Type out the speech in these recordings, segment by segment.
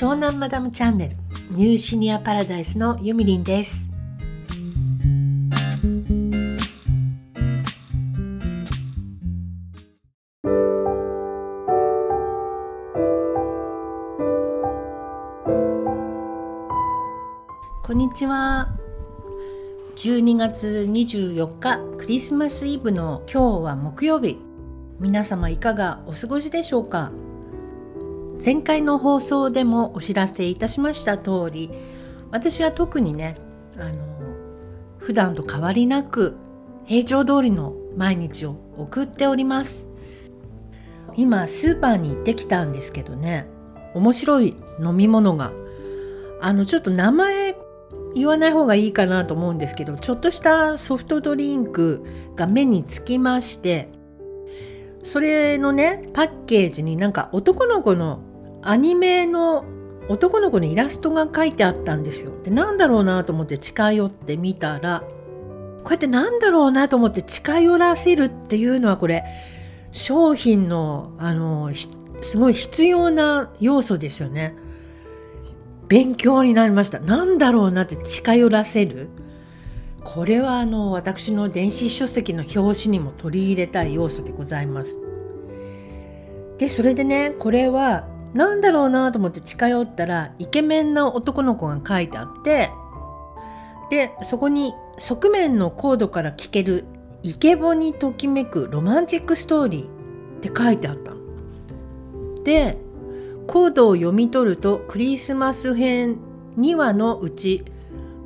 湘南マダムチャンネルニューシニアパラダイスのゆみりんです。こんにちは。12月24日クリスマスイブの今日は木曜日。皆様いかがお過ごしでしょうか？前回の放送でもお知らせいたしました通り私は特にねあの普段と変わりなく平常通りの毎日を送っております。今スーパーに行ってきたんですけどね面白い飲み物があのちょっと名前言わない方がいいかなと思うんですけどちょっとしたソフトドリンクが目につきましてそれのねパッケージになんか男の子のアニメの男の子のイラストが書いてあったんですよ。でなんだろうなと思って近寄ってみたらこうやってなんだろうなと思って近寄らせるっていうのはこれ商品のあのすごい必要な要素ですよね。勉強になりました。なんだろうなって近寄らせる。これはあの私の電子書籍の表紙にも取り入れたい要素でございます。でそれでねこれは何だろうなと思って近寄ったらイケメンな男の子が書いてあってでそこに側面のコードから聞けるイケボにときめくロマンチックストーリーって書いてあったでコードを読み取るとクリスマス編2話のうち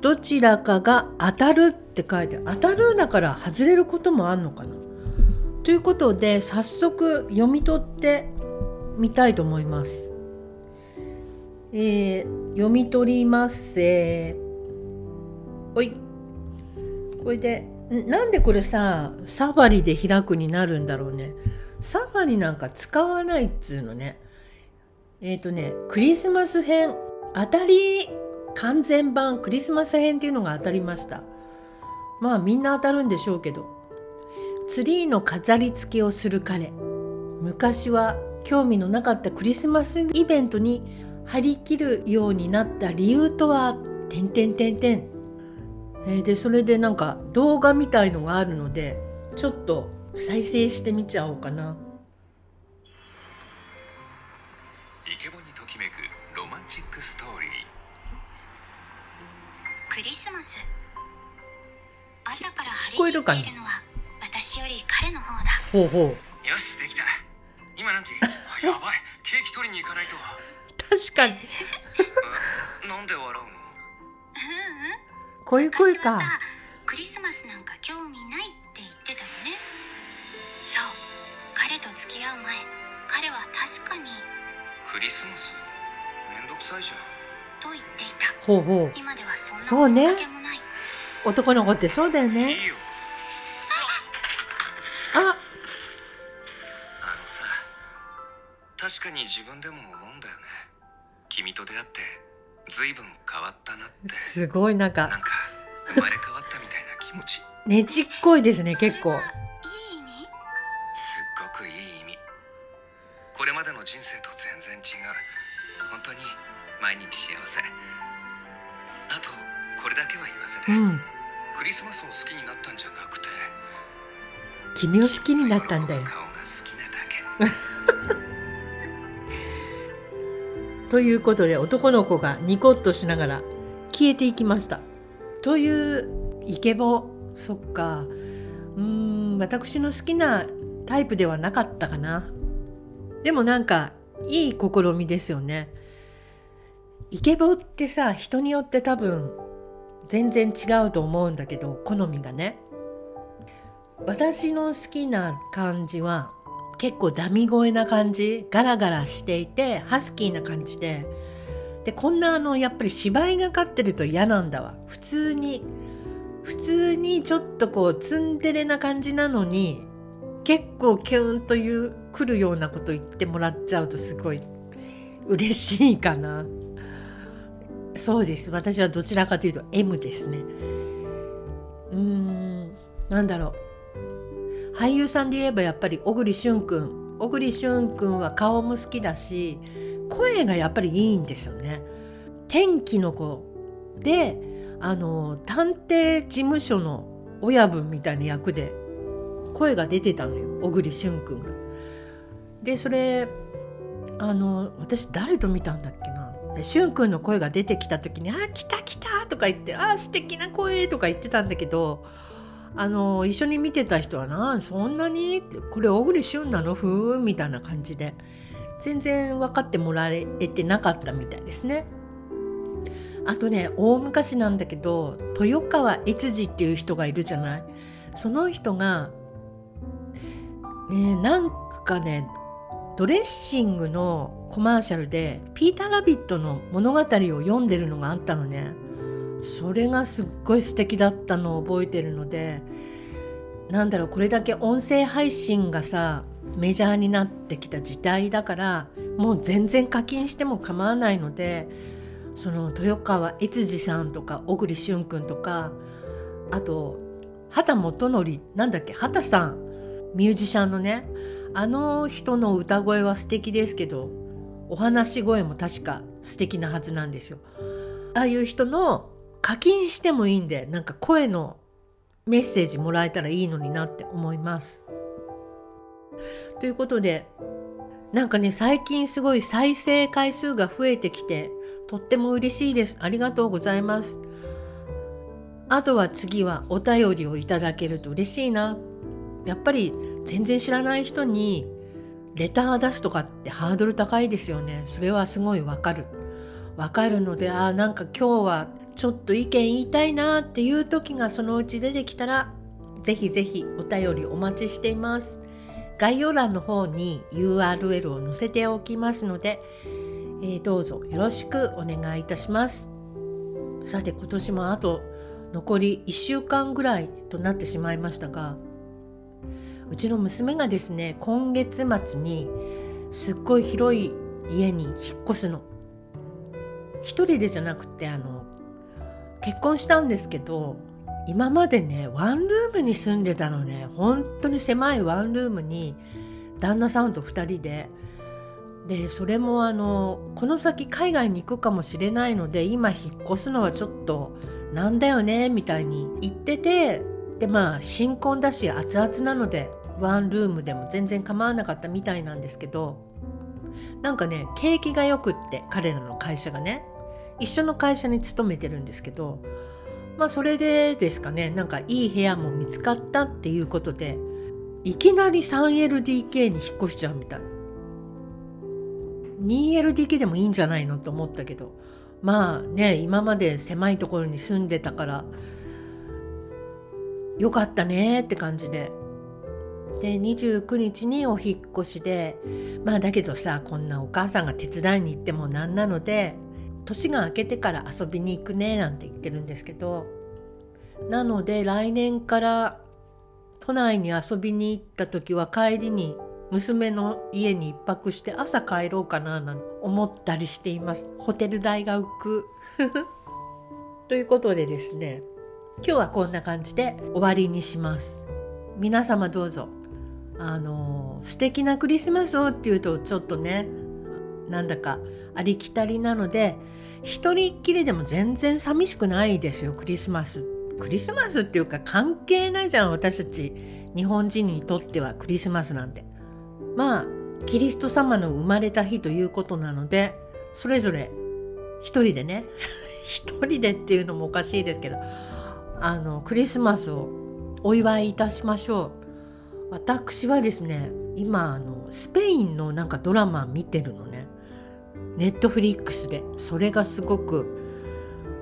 どちらかが当たるって書いて当たるだから外れることもあんのかな。ということで早速読み取ってみたいと思います。えー、読み取ります。せおい。これでなんでこれさサファリで開くになるんだろうね。サファリなんか使わないっつうのね。えっ、ー、とねクリスマス編当たり完全版クリスマス編っていうのが当たりました。まあみんな当たるんでしょうけど。ツリーの飾り付けをする彼。昔は興味のなかったクリスマスイベントに張り切るようになった理由とは？てんてんてんてん。でそれでなんか動画みたいのがあるのでちょっと再生してみちゃおうかな。イケボにときめくロマンチックストーリー。クリスマス。朝から張り切っているのは私より彼の方だ。ほうほう。よしできた今何時やばい。ケーキ取りに行かないと。確かに。なんで笑うの？こういう声か。クリスマスなんか興味ないって言ってたよね。そう。彼と付き合う前彼は確かにクリスマス？めんどくさいじゃん。と言っていた。ほうほう。今ではそんなそうね。もない。男の子ってそうだよね。いいよかに自分でも思うんだよね。君と出会って随分変わったなって。すごいなんか。なんか生まれ変わったみたいな気持ち。ねちっこいですね結構。いい意味？すっごくいい意味。これまでの人生と全然違う。本当に毎日幸せ。あとこれだけは言わせて、うん。クリスマスを好きになったんじゃなくて。君を好きになったんだよ。顔が好きなだけ ということで男の子がニコッとしながら消えていきました。というイケボ。そっか。うーん私の好きなタイプではなかったかな。でもなんかいい試みですよね。イケボってさ人によって多分全然違うと思うんだけど好みがね。私の好きな感じは結構ダミ声な感じガラガラしていてハスキーな感じで。でこんなあのやっぱり芝居がかってると嫌なんだわ。普通に普通にちょっとこうツンデレな感じなのに結構キュンという来るようなこと言ってもらっちゃうとすごい嬉しいかな。そうです。私はどちらかというと M ですね。うーんなんだろう。俳優さんで言えばやっぱり小栗旬くん小栗旬くんは顔も好きだし声がやっぱりいいんですよね。天気の子であの探偵事務所の親分みたいな役で声が出てたのよ小栗旬くんが。でそれあの私誰と見たんだっけな？しゅんくんの声が出てきた時に「あ来た来た!」とか言って「あ素敵な声!」とか言ってたんだけどあの一緒に見てた人は「なそんなに？これ小栗旬なの？ふー」みたいな感じで。全然分かってもらえてなかったみたいですね。あとね大昔なんだけど豊川悦司っていう人がいるじゃない？その人が、ね、なんかねドレッシングのコマーシャルでピーター・ラビットの物語を読んでるのがあったのね。それがすっごい素敵だったのを覚えてるのでなんだろうこれだけ音声配信がさメジャーになってきた時代だからもう全然課金しても構わないのでその豊川悦司さんとか小栗旬君とかあと畑元則なんだっけ畑さんミュージシャンのねあの人の歌声は素敵ですけどお話し声も確か素敵なはずなんですよ。ああいう人の課金してもいいんでなんか声のメッセージもらえたらいいのになって思います。ということでなんかね最近すごい再生回数が増えてきてとっても嬉しいです。ありがとうございます。あとは次はお便りをいただけると嬉しいな。やっぱり全然知らない人にレター出すとかってハードル高いですよね。それはすごいわかる。わかるので、ああ、なんか今日はちょっと意見言いたいなっていう時がそのうち出てきたら、ぜひぜひお便りお待ちしています。概要欄の方に URL を載せておきますので、えー、どうぞよろしくお願いいたします。さて今年もあと残り1週間ぐらいとなってしまいましたが、うちの娘がですね今月末にすっごい広い家に引っ越すの。一人でじゃなくてあの結婚したんですけど今までねワンルームに住んでたのね。本当に狭いワンルームに旦那さんと2人で。でそれもあのこの先海外に行くかもしれないので今引っ越すのはちょっとなんだよねみたいに言っててでまあ新婚だし熱々なのでワンルームでも全然構わなかったみたいなんですけどなんかね景気がよくって彼らの会社がね。一緒の会社に勤めてるんですけどまあそれでですかねなんかいい部屋も見つかったっていうことでいきなり 3LDK に引っ越しちゃうみたい。2LDK でもいいんじゃないのと思ったけどまあね今まで狭いところに住んでたからよかったねって感じで。で29日にお引越しでまあだけどさこんなお母さんが手伝いに行ってもなんなので年が明けてから遊びに行くねなんて言ってるんですけどなので来年から都内に遊びに行った時は帰りに娘の家に一泊して朝帰ろうかななんて思ったりしています。ホテル代が浮く。ということでですね今日はこんな感じで終わりにします。皆様どうぞあの素敵なクリスマスをっていうとちょっとねなんだかありきたりなので一人っきりでも全然寂しくないですよクリスマス。クリスマスっていうか関係ないじゃん私たち日本人にとってはクリスマスなんて。まあキリスト様の生まれた日ということなのでそれぞれ一人でね 一人でっていうのもおかしいですけどあのクリスマスをお祝いいたしましょう。私はですね今あのスペインのなんかドラマ見てるのね。ネットフリックスで。それがすごく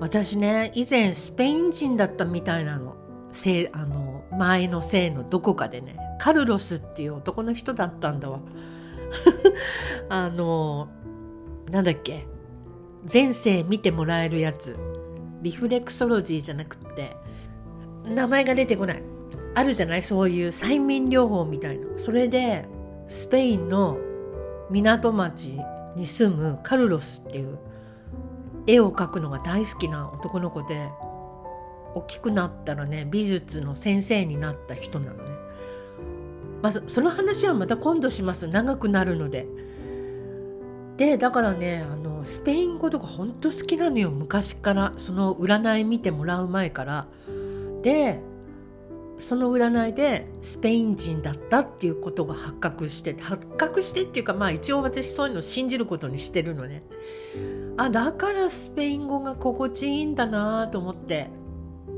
私ね以前スペイン人だったみたいなの。せあの前の姓のどこかでね。カルロスっていう男の人だったんだわ。あのなんだっけ。前世見てもらえるやつ。リフレクソロジーじゃなくって。名前が出てこない。あるじゃない？そういう催眠療法みたいな。それでスペインの港町に住むカルロスっていう絵を描くのが大好きな男の子で大きくなったらね美術の先生になった人なのね。まずその話はまた今度します長くなるのででだからねあのスペイン語とかほんと好きなのよ昔からその占い見てもらう前から。でその占いでスペイン人だったっていうことが発覚して発覚してっていうかまあ一応私そういうの信じることにしてるのね。あだからスペイン語が心地いいんだなと思って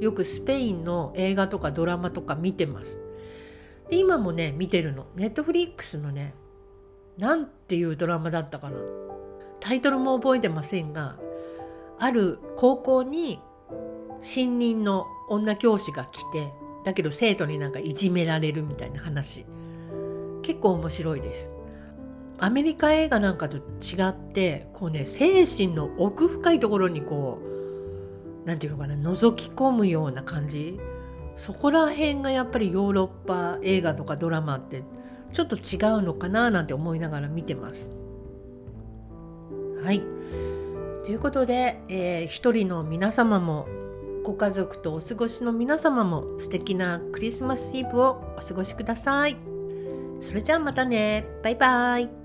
よくスペインの映画とかドラマとか見てます。で今もね見てるのネットフリックスのねなんていうドラマだったかなタイトルも覚えてませんがある高校に新任の女教師が来てだけど生徒になんかいじめられるみたいな話。結構面白いです。アメリカ映画なんかと違ってこうね精神の奥深いところにこう何て言うのかな覗き込むような感じ。そこら辺がやっぱりヨーロッパ映画とかドラマってちょっと違うのかななんて思いながら見てます。はい。ということで、えー、一人の皆様もご家族とお過ごしの皆様も素敵なクリスマスイブをお過ごしください。それじゃあまたね。バイバイ。